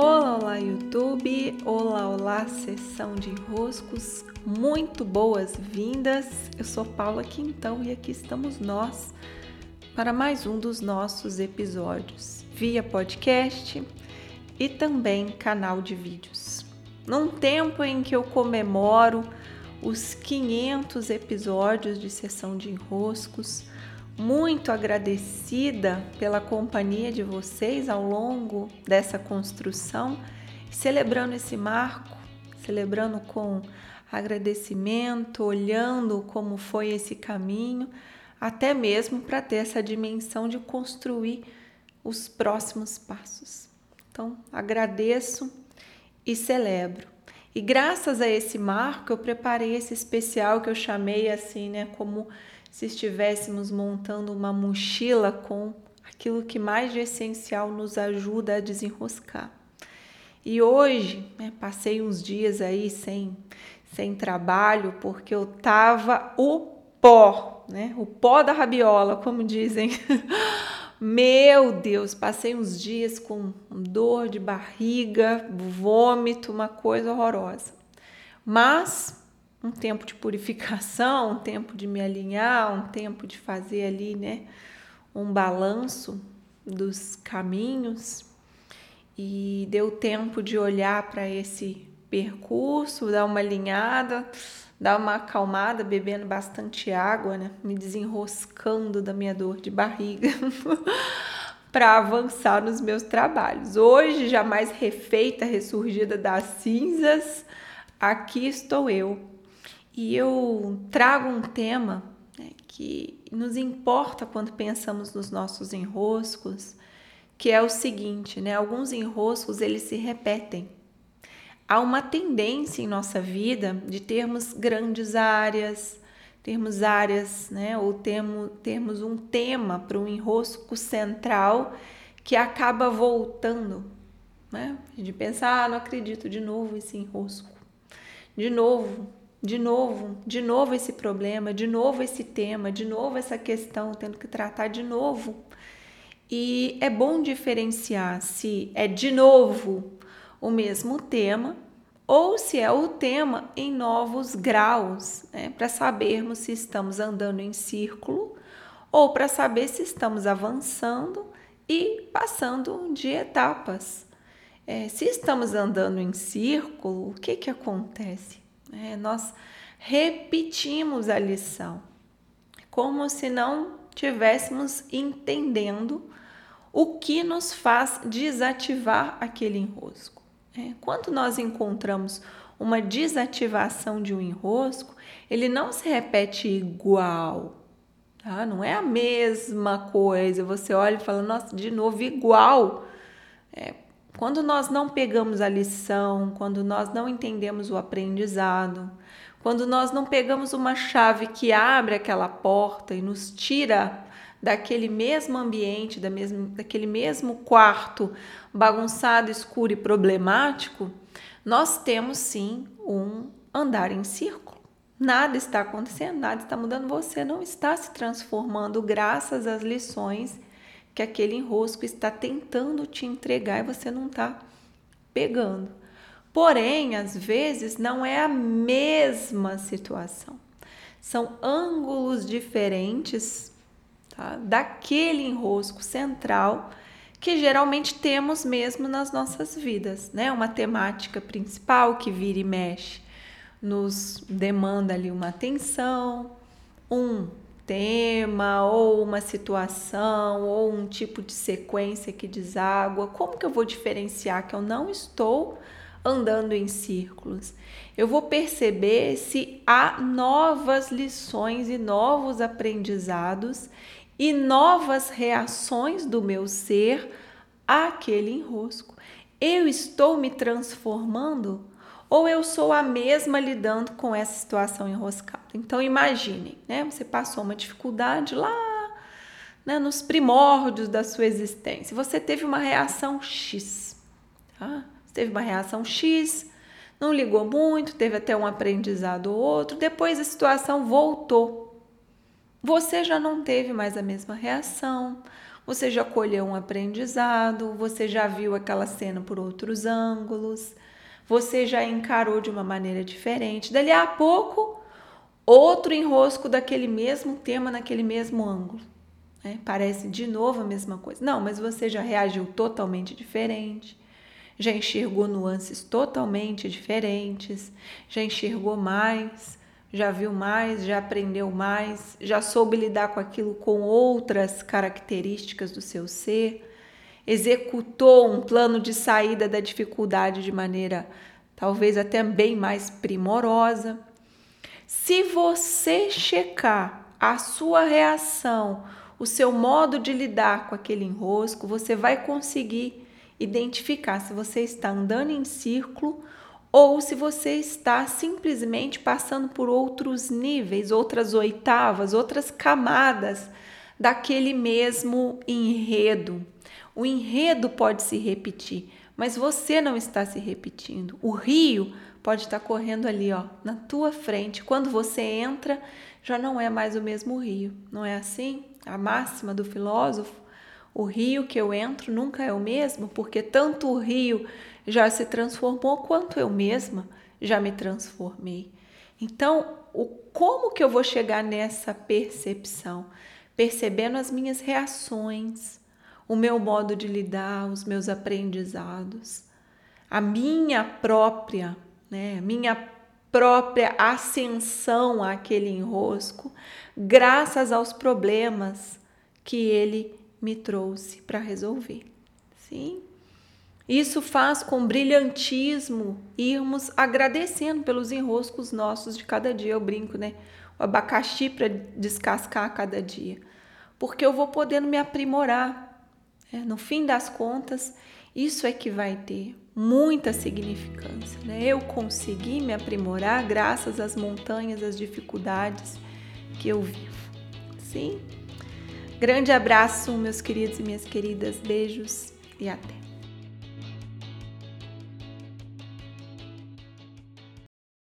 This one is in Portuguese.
Olá, olá YouTube, olá, olá, sessão de enroscos, muito boas-vindas. Eu sou Paula Quintão e aqui estamos nós para mais um dos nossos episódios via podcast e também canal de vídeos. Num tempo em que eu comemoro os 500 episódios de sessão de enroscos, muito agradecida pela companhia de vocês ao longo dessa construção, celebrando esse marco, celebrando com agradecimento, olhando como foi esse caminho, até mesmo para ter essa dimensão de construir os próximos passos. Então, agradeço e celebro. E graças a esse marco, eu preparei esse especial que eu chamei assim, né, como se estivéssemos montando uma mochila com aquilo que mais de essencial nos ajuda a desenroscar. E hoje, né, passei uns dias aí sem, sem trabalho, porque eu tava o pó, né? O pó da rabiola, como dizem. Meu Deus, passei uns dias com dor de barriga, vômito, uma coisa horrorosa. Mas um tempo de purificação, um tempo de me alinhar, um tempo de fazer ali, né, um balanço dos caminhos. E deu tempo de olhar para esse percurso, dar uma alinhada, dar uma acalmada, bebendo bastante água, né, me desenroscando da minha dor de barriga. para avançar nos meus trabalhos. Hoje, já mais refeita, ressurgida das cinzas, aqui estou eu e eu trago um tema né, que nos importa quando pensamos nos nossos enroscos, que é o seguinte, né? Alguns enroscos eles se repetem. Há uma tendência em nossa vida de termos grandes áreas, termos áreas, né? Ou termos, termos um tema para um enrosco central que acaba voltando, né? De pensar, ah, não acredito de novo esse enrosco. De novo, de novo, de novo esse problema, de novo esse tema, de novo essa questão, tendo que tratar de novo. E é bom diferenciar se é de novo o mesmo tema ou se é o tema em novos graus, né, para sabermos se estamos andando em círculo ou para saber se estamos avançando e passando de etapas. É, se estamos andando em círculo, o que, que acontece? É, nós repetimos a lição, como se não tivéssemos entendendo o que nos faz desativar aquele enrosco. É, quando nós encontramos uma desativação de um enrosco, ele não se repete igual, tá? Não é a mesma coisa. Você olha e fala, nossa, de novo igual. É, quando nós não pegamos a lição, quando nós não entendemos o aprendizado, quando nós não pegamos uma chave que abre aquela porta e nos tira daquele mesmo ambiente, da mesmo, daquele mesmo quarto bagunçado, escuro e problemático, nós temos sim um andar em círculo. Nada está acontecendo, nada está mudando, você não está se transformando graças às lições que aquele enrosco está tentando te entregar e você não está pegando. Porém, às vezes não é a mesma situação. São ângulos diferentes tá? daquele enrosco central que geralmente temos mesmo nas nossas vidas, né? Uma temática principal que vira e mexe, nos demanda ali uma atenção, um tema ou uma situação ou um tipo de sequência que deságua? Como que eu vou diferenciar que eu não estou andando em círculos? Eu vou perceber se há novas lições e novos aprendizados e novas reações do meu ser àquele enrosco. Eu estou me transformando ou eu sou a mesma lidando com essa situação enroscada. Então imagine, né? Você passou uma dificuldade lá, né, nos primórdios da sua existência. Você teve uma reação X, tá? Você teve uma reação X, não ligou muito, teve até um aprendizado ou outro, depois a situação voltou. Você já não teve mais a mesma reação, você já colheu um aprendizado, você já viu aquela cena por outros ângulos, você já encarou de uma maneira diferente. Dali a pouco, outro enrosco daquele mesmo tema naquele mesmo ângulo. Né? Parece de novo a mesma coisa. Não, mas você já reagiu totalmente diferente, já enxergou nuances totalmente diferentes, já enxergou mais já viu mais, já aprendeu mais, já soube lidar com aquilo com outras características do seu ser, executou um plano de saída da dificuldade de maneira talvez até bem mais primorosa. Se você checar a sua reação, o seu modo de lidar com aquele enrosco, você vai conseguir identificar se você está andando em círculo ou se você está simplesmente passando por outros níveis, outras oitavas, outras camadas daquele mesmo enredo. O enredo pode se repetir, mas você não está se repetindo. O rio pode estar correndo ali, ó, na tua frente. Quando você entra, já não é mais o mesmo rio, não é assim? A máxima do filósofo, o rio que eu entro nunca é o mesmo, porque tanto o rio já se transformou quanto eu mesma já me transformei. Então, o como que eu vou chegar nessa percepção? Percebendo as minhas reações, o meu modo de lidar, os meus aprendizados, a minha própria, né, minha própria ascensão àquele enrosco, graças aos problemas que ele me trouxe para resolver. Sim? Isso faz com brilhantismo irmos agradecendo pelos enroscos nossos de cada dia. Eu brinco, né? O abacaxi para descascar a cada dia. Porque eu vou podendo me aprimorar. Né? No fim das contas, isso é que vai ter muita significância. Né? Eu consegui me aprimorar graças às montanhas, às dificuldades que eu vivo. Sim? Grande abraço, meus queridos e minhas queridas. Beijos e até.